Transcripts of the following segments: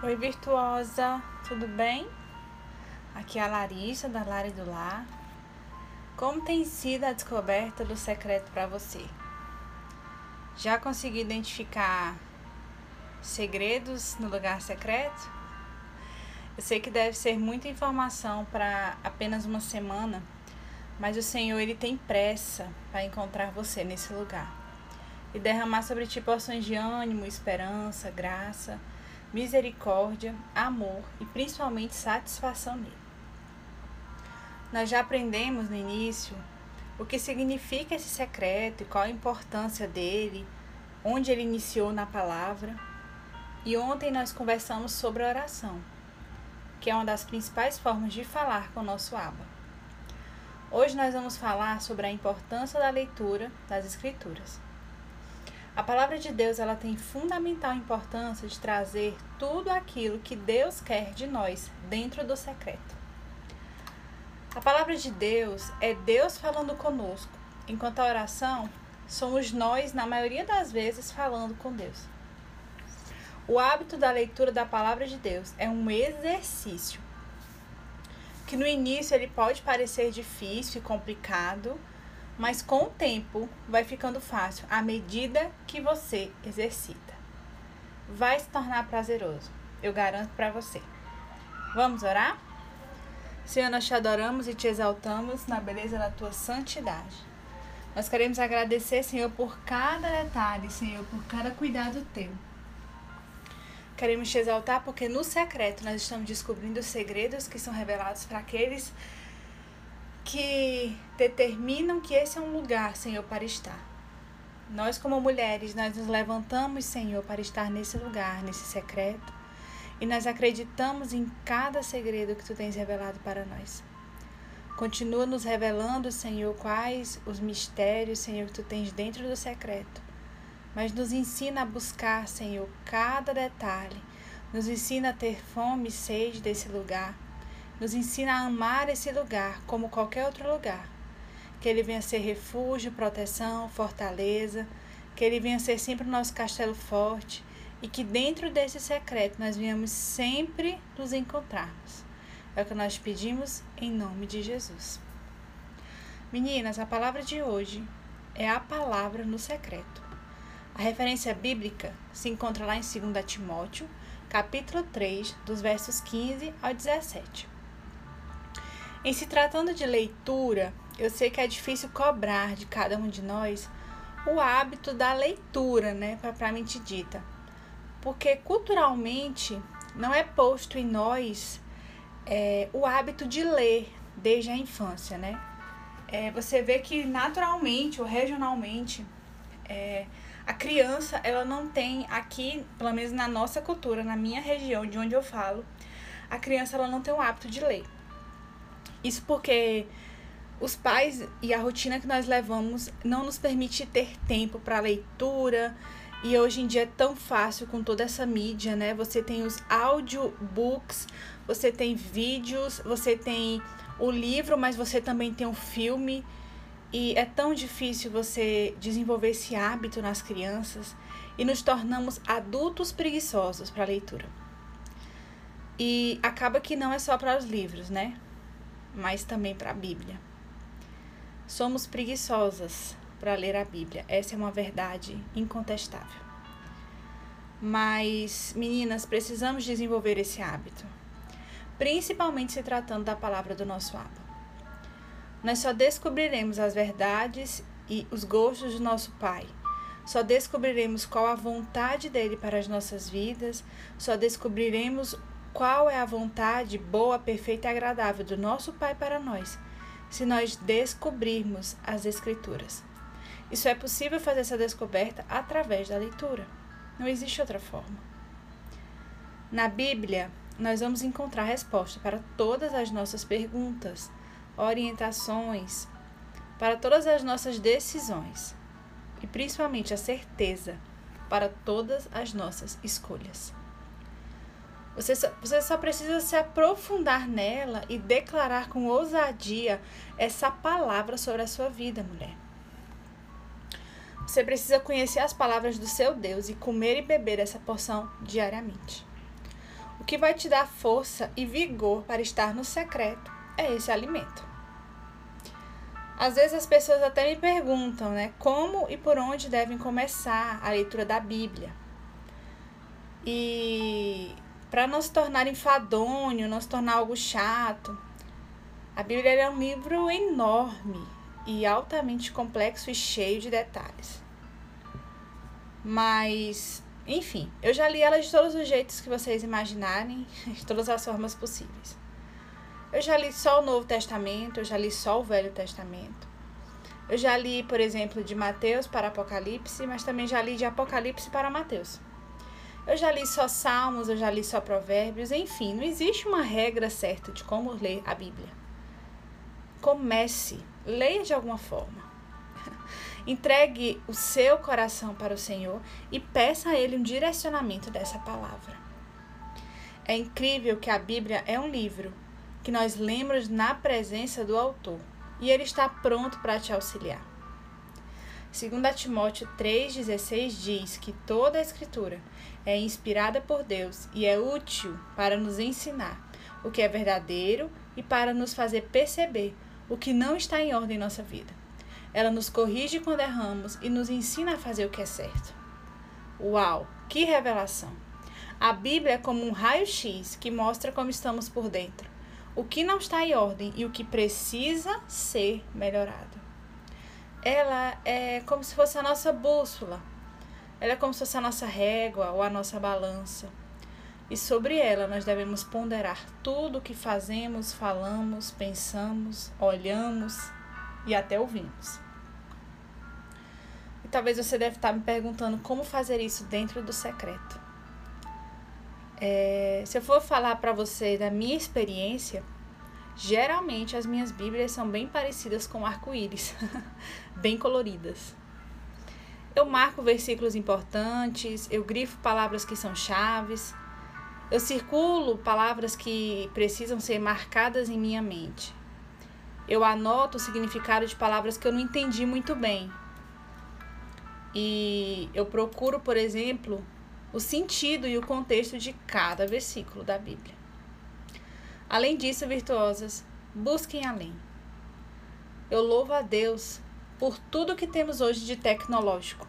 Oi, virtuosa, tudo bem? Aqui é a Larissa, da Lari do Lar. Como tem sido a descoberta do secreto para você? Já consegui identificar segredos no lugar secreto? Eu sei que deve ser muita informação para apenas uma semana, mas o Senhor ele tem pressa para encontrar você nesse lugar e derramar sobre ti porções de ânimo, esperança, graça misericórdia, amor e principalmente satisfação nele. Nós já aprendemos no início o que significa esse secreto e qual a importância dele, onde ele iniciou na palavra. E ontem nós conversamos sobre a oração, que é uma das principais formas de falar com o nosso Abba. Hoje nós vamos falar sobre a importância da leitura das Escrituras. A palavra de Deus ela tem fundamental importância de trazer tudo aquilo que Deus quer de nós dentro do secreto. A palavra de Deus é Deus falando conosco, enquanto a oração somos nós, na maioria das vezes, falando com Deus. O hábito da leitura da palavra de Deus é um exercício que no início ele pode parecer difícil e complicado, mas com o tempo vai ficando fácil à medida que você exercita. Vai se tornar prazeroso, eu garanto para você. Vamos orar? Senhor, nós te adoramos e te exaltamos na beleza da tua santidade. Nós queremos agradecer, Senhor, por cada detalhe, Senhor, por cada cuidado teu. Queremos te exaltar porque no secreto nós estamos descobrindo os segredos que são revelados para aqueles que determinam que esse é um lugar, Senhor, para estar. Nós, como mulheres, nós nos levantamos, Senhor, para estar nesse lugar, nesse secreto, e nós acreditamos em cada segredo que tu tens revelado para nós. Continua nos revelando, Senhor, quais os mistérios, Senhor, que tu tens dentro do secreto. Mas nos ensina a buscar, Senhor, cada detalhe. Nos ensina a ter fome e sede desse lugar nos ensina a amar esse lugar como qualquer outro lugar. Que ele venha ser refúgio, proteção, fortaleza, que ele venha ser sempre o nosso castelo forte e que dentro desse secreto nós venhamos sempre nos encontrarmos. É o que nós pedimos em nome de Jesus. Meninas, a palavra de hoje é a palavra no secreto. A referência bíblica se encontra lá em 2 Timóteo, capítulo 3, dos versos 15 ao 17. Em se tratando de leitura, eu sei que é difícil cobrar de cada um de nós o hábito da leitura, né, propriamente dita. Porque culturalmente não é posto em nós é, o hábito de ler desde a infância, né? É, você vê que naturalmente ou regionalmente é, a criança ela não tem aqui, pelo menos na nossa cultura, na minha região de onde eu falo, a criança ela não tem o hábito de ler. Isso porque os pais e a rotina que nós levamos não nos permite ter tempo para leitura. E hoje em dia é tão fácil com toda essa mídia, né? Você tem os audiobooks, você tem vídeos, você tem o livro, mas você também tem o filme. E é tão difícil você desenvolver esse hábito nas crianças e nos tornamos adultos preguiçosos para a leitura. E acaba que não é só para os livros, né? Mas também para a Bíblia. Somos preguiçosas para ler a Bíblia, essa é uma verdade incontestável. Mas, meninas, precisamos desenvolver esse hábito, principalmente se tratando da palavra do nosso Abba. Nós só descobriremos as verdades e os gostos do nosso Pai. Só descobriremos qual a vontade dele para as nossas vidas, só descobriremos qual é a vontade boa, perfeita e agradável do nosso Pai para nós, se nós descobrirmos as Escrituras. Isso é possível fazer essa descoberta através da leitura. Não existe outra forma. Na Bíblia, nós vamos encontrar resposta para todas as nossas perguntas, orientações, para todas as nossas decisões e principalmente a certeza para todas as nossas escolhas. Você só, você só precisa se aprofundar nela e declarar com ousadia essa palavra sobre a sua vida, mulher. Você precisa conhecer as palavras do seu Deus e comer e beber essa porção diariamente. O que vai te dar força e vigor para estar no secreto é esse alimento. Às vezes as pessoas até me perguntam, né, como e por onde devem começar a leitura da Bíblia. E para não se tornar enfadonho, não se tornar algo chato, a Bíblia é um livro enorme e altamente complexo e cheio de detalhes. Mas, enfim, eu já li ela de todos os jeitos que vocês imaginarem, de todas as formas possíveis. Eu já li só o Novo Testamento, eu já li só o Velho Testamento. Eu já li, por exemplo, de Mateus para Apocalipse, mas também já li de Apocalipse para Mateus. Eu já li só Salmos, eu já li só Provérbios, enfim, não existe uma regra certa de como ler a Bíblia. Comece, leia de alguma forma. Entregue o seu coração para o Senhor e peça a Ele um direcionamento dessa palavra. É incrível que a Bíblia é um livro que nós lemos na presença do autor e ele está pronto para te auxiliar. 2 Timóteo 3,16 diz que toda a Escritura é inspirada por Deus e é útil para nos ensinar o que é verdadeiro e para nos fazer perceber o que não está em ordem em nossa vida. Ela nos corrige quando erramos e nos ensina a fazer o que é certo. Uau, que revelação! A Bíblia é como um raio-x que mostra como estamos por dentro o que não está em ordem e o que precisa ser melhorado. Ela é como se fosse a nossa bússola. Ela é como se fosse a nossa régua ou a nossa balança. E sobre ela nós devemos ponderar tudo o que fazemos, falamos, pensamos, olhamos e até ouvimos. E talvez você deve estar me perguntando como fazer isso dentro do secreto. É, se eu for falar para você da minha experiência, geralmente as minhas Bíblias são bem parecidas com arco-íris, bem coloridas. Eu marco versículos importantes, eu grifo palavras que são chaves, eu circulo palavras que precisam ser marcadas em minha mente. Eu anoto o significado de palavras que eu não entendi muito bem. E eu procuro, por exemplo, o sentido e o contexto de cada versículo da Bíblia. Além disso, virtuosas, busquem além. Eu louvo a Deus por tudo que temos hoje de tecnológico.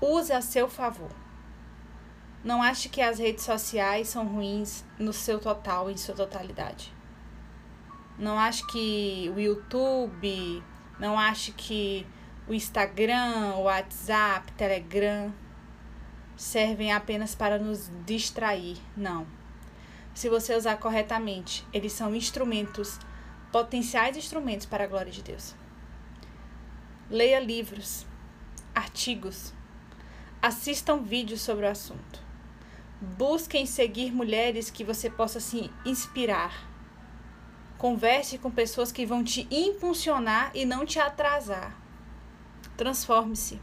Use a seu favor. Não ache que as redes sociais são ruins no seu total, em sua totalidade. Não ache que o YouTube, não ache que o Instagram, o WhatsApp, Telegram servem apenas para nos distrair. Não. Se você usar corretamente, eles são instrumentos, potenciais instrumentos para a glória de Deus. Leia livros, artigos, assistam vídeos sobre o assunto. Busquem seguir mulheres que você possa se inspirar. Converse com pessoas que vão te impulsionar e não te atrasar. Transforme-se.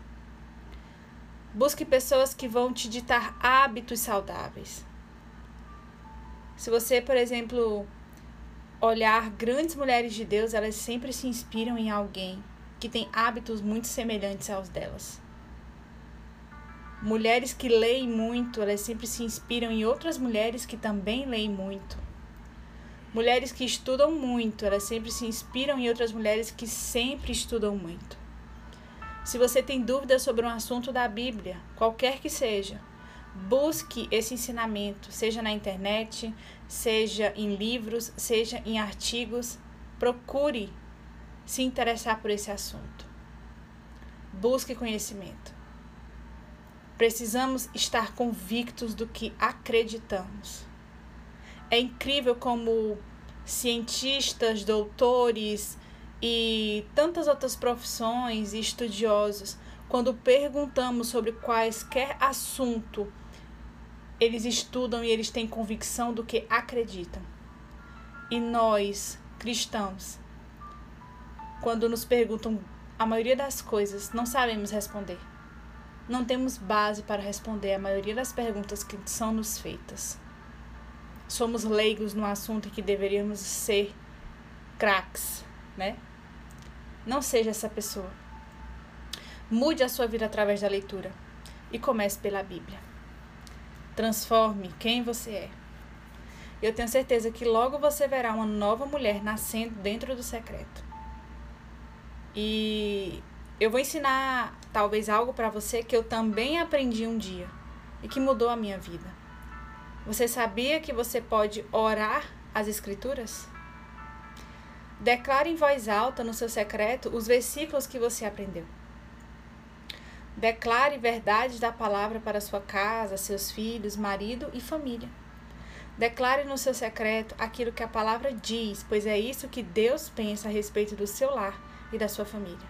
Busque pessoas que vão te ditar hábitos saudáveis. Se você, por exemplo, olhar grandes mulheres de Deus, elas sempre se inspiram em alguém que tem hábitos muito semelhantes aos delas. Mulheres que leem muito, elas sempre se inspiram em outras mulheres que também leem muito. Mulheres que estudam muito, elas sempre se inspiram em outras mulheres que sempre estudam muito. Se você tem dúvidas sobre um assunto da Bíblia, qualquer que seja, busque esse ensinamento, seja na internet, seja em livros, seja em artigos. Procure se interessar por esse assunto. Busque conhecimento. Precisamos estar convictos do que acreditamos. É incrível como cientistas, doutores, e tantas outras profissões e estudiosos, quando perguntamos sobre quaisquer assunto, eles estudam e eles têm convicção do que acreditam. E nós, cristãos, quando nos perguntam a maioria das coisas, não sabemos responder. Não temos base para responder a maioria das perguntas que são nos feitas. Somos leigos no assunto em que deveríamos ser craques né? Não seja essa pessoa. Mude a sua vida através da leitura e comece pela Bíblia. Transforme quem você é. Eu tenho certeza que logo você verá uma nova mulher nascendo dentro do secreto. E eu vou ensinar talvez algo para você que eu também aprendi um dia e que mudou a minha vida. Você sabia que você pode orar as escrituras? Declare em voz alta no seu secreto os versículos que você aprendeu. Declare verdades da palavra para sua casa, seus filhos, marido e família. Declare no seu secreto aquilo que a palavra diz, pois é isso que Deus pensa a respeito do seu lar e da sua família.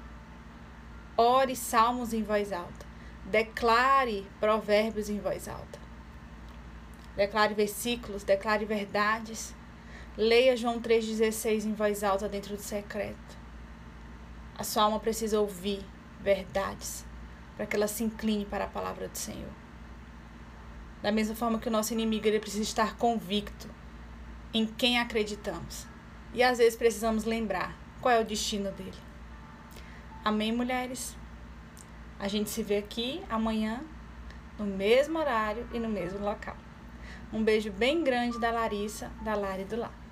Ore salmos em voz alta. Declare provérbios em voz alta. Declare versículos, declare verdades. Leia João 3,16 em voz alta dentro do secreto. A sua alma precisa ouvir verdades para que ela se incline para a palavra do Senhor. Da mesma forma que o nosso inimigo ele precisa estar convicto em quem acreditamos. E às vezes precisamos lembrar qual é o destino dele. Amém, mulheres? A gente se vê aqui amanhã, no mesmo horário e no mesmo local. Um beijo bem grande da Larissa, da Lari do Lar.